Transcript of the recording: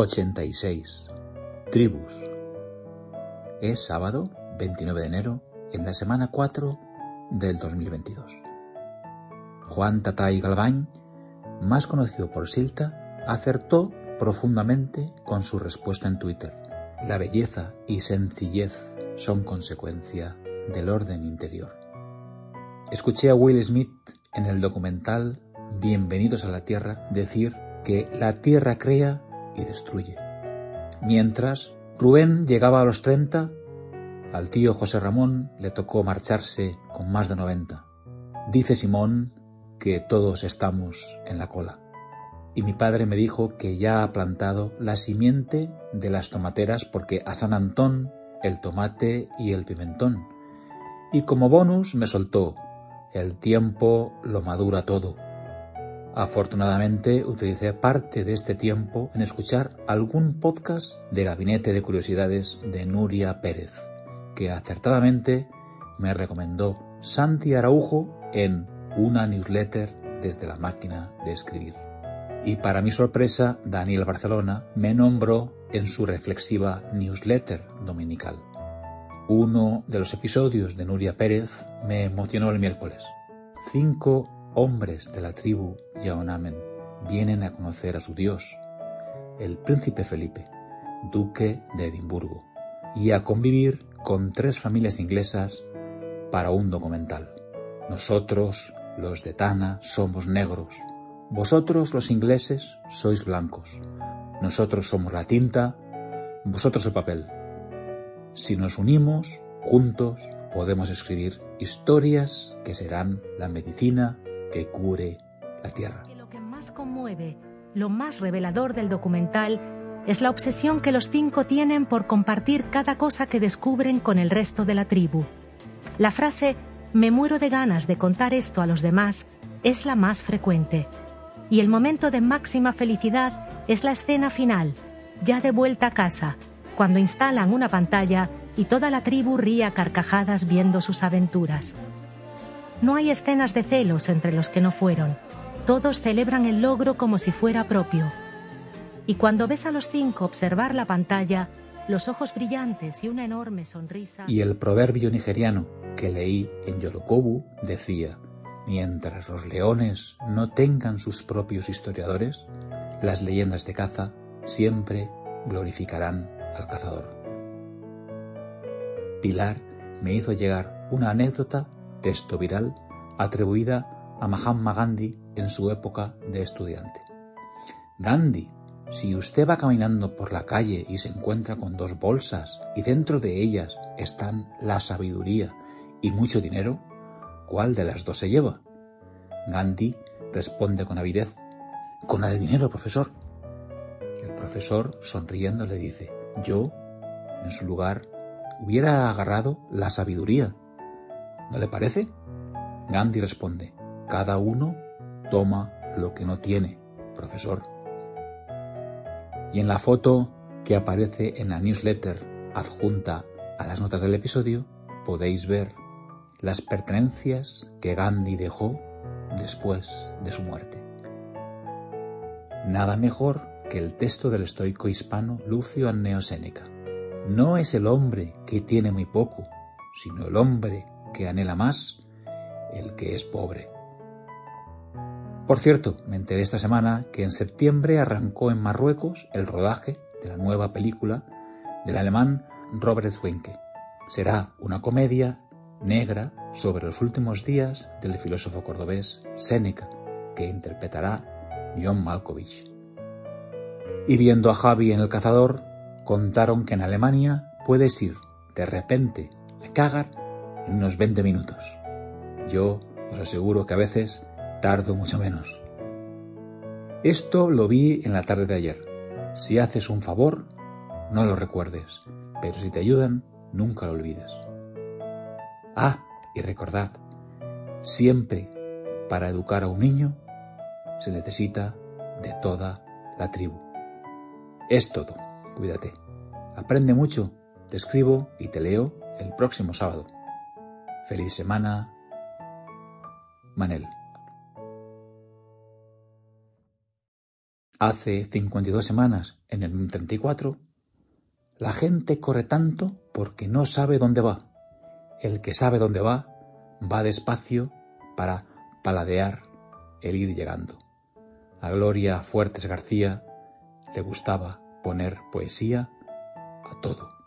86. Tribus. Es sábado 29 de enero en la semana 4 del 2022. Juan Tatay Galván, más conocido por Silta, acertó profundamente con su respuesta en Twitter. La belleza y sencillez son consecuencia del orden interior. Escuché a Will Smith en el documental Bienvenidos a la Tierra decir que la Tierra crea y destruye. Mientras Rubén llegaba a los 30, al tío José Ramón le tocó marcharse con más de 90. Dice Simón que todos estamos en la cola. Y mi padre me dijo que ya ha plantado la simiente de las tomateras porque a San Antón el tomate y el pimentón. Y como bonus me soltó, el tiempo lo madura todo. Afortunadamente utilicé parte de este tiempo en escuchar algún podcast de Gabinete de Curiosidades de Nuria Pérez, que acertadamente me recomendó Santi Araujo en una newsletter desde la máquina de escribir. Y para mi sorpresa, Daniel Barcelona me nombró en su reflexiva newsletter dominical. Uno de los episodios de Nuria Pérez me emocionó el miércoles. Cinco hombres de la tribu Yaonamen vienen a conocer a su dios, el príncipe Felipe, duque de Edimburgo, y a convivir con tres familias inglesas para un documental. Nosotros, los de Tana, somos negros. Vosotros, los ingleses, sois blancos. Nosotros somos la tinta, vosotros el papel. Si nos unimos, juntos, podemos escribir historias que serán la medicina que cure la tierra. Lo que más conmueve, lo más revelador del documental, es la obsesión que los cinco tienen por compartir cada cosa que descubren con el resto de la tribu. La frase me muero de ganas de contar esto a los demás es la más frecuente. Y el momento de máxima felicidad es la escena final, ya de vuelta a casa, cuando instalan una pantalla y toda la tribu ríe a carcajadas viendo sus aventuras. No hay escenas de celos entre los que no fueron. Todos celebran el logro como si fuera propio. Y cuando ves a los cinco observar la pantalla, los ojos brillantes y una enorme sonrisa. Y el proverbio nigeriano que leí en Yorokobu decía, mientras los leones no tengan sus propios historiadores, las leyendas de caza siempre glorificarán al cazador. Pilar me hizo llegar una anécdota texto viral atribuida a Mahatma Gandhi en su época de estudiante. Gandhi, si usted va caminando por la calle y se encuentra con dos bolsas y dentro de ellas están la sabiduría y mucho dinero, ¿cuál de las dos se lleva? Gandhi responde con avidez, con la de dinero, profesor. El profesor, sonriendo, le dice, yo, en su lugar, hubiera agarrado la sabiduría ¿No le parece? Gandhi responde, cada uno toma lo que no tiene, profesor. Y en la foto que aparece en la newsletter adjunta a las notas del episodio, podéis ver las pertenencias que Gandhi dejó después de su muerte. Nada mejor que el texto del estoico hispano Lucio Anneo Séneca. No es el hombre que tiene muy poco, sino el hombre que anhela más el que es pobre. Por cierto, me enteré esta semana que en septiembre arrancó en Marruecos el rodaje de la nueva película del alemán Robert Schwenke. Será una comedia negra sobre los últimos días del filósofo cordobés Séneca, que interpretará John Malkovich. Y viendo a Javi en El Cazador, contaron que en Alemania puedes ir de repente a cagar en unos 20 minutos. Yo os aseguro que a veces tardo mucho menos. Esto lo vi en la tarde de ayer. Si haces un favor, no lo recuerdes, pero si te ayudan, nunca lo olvides. Ah, y recordad, siempre para educar a un niño se necesita de toda la tribu. Es todo, cuídate. Aprende mucho, te escribo y te leo el próximo sábado. Feliz semana. Manel. hace 52 semanas, en el 34, la gente corre tanto porque no sabe dónde va. El que sabe dónde va, va despacio para paladear el ir llegando. A Gloria Fuertes García le gustaba poner poesía a todo.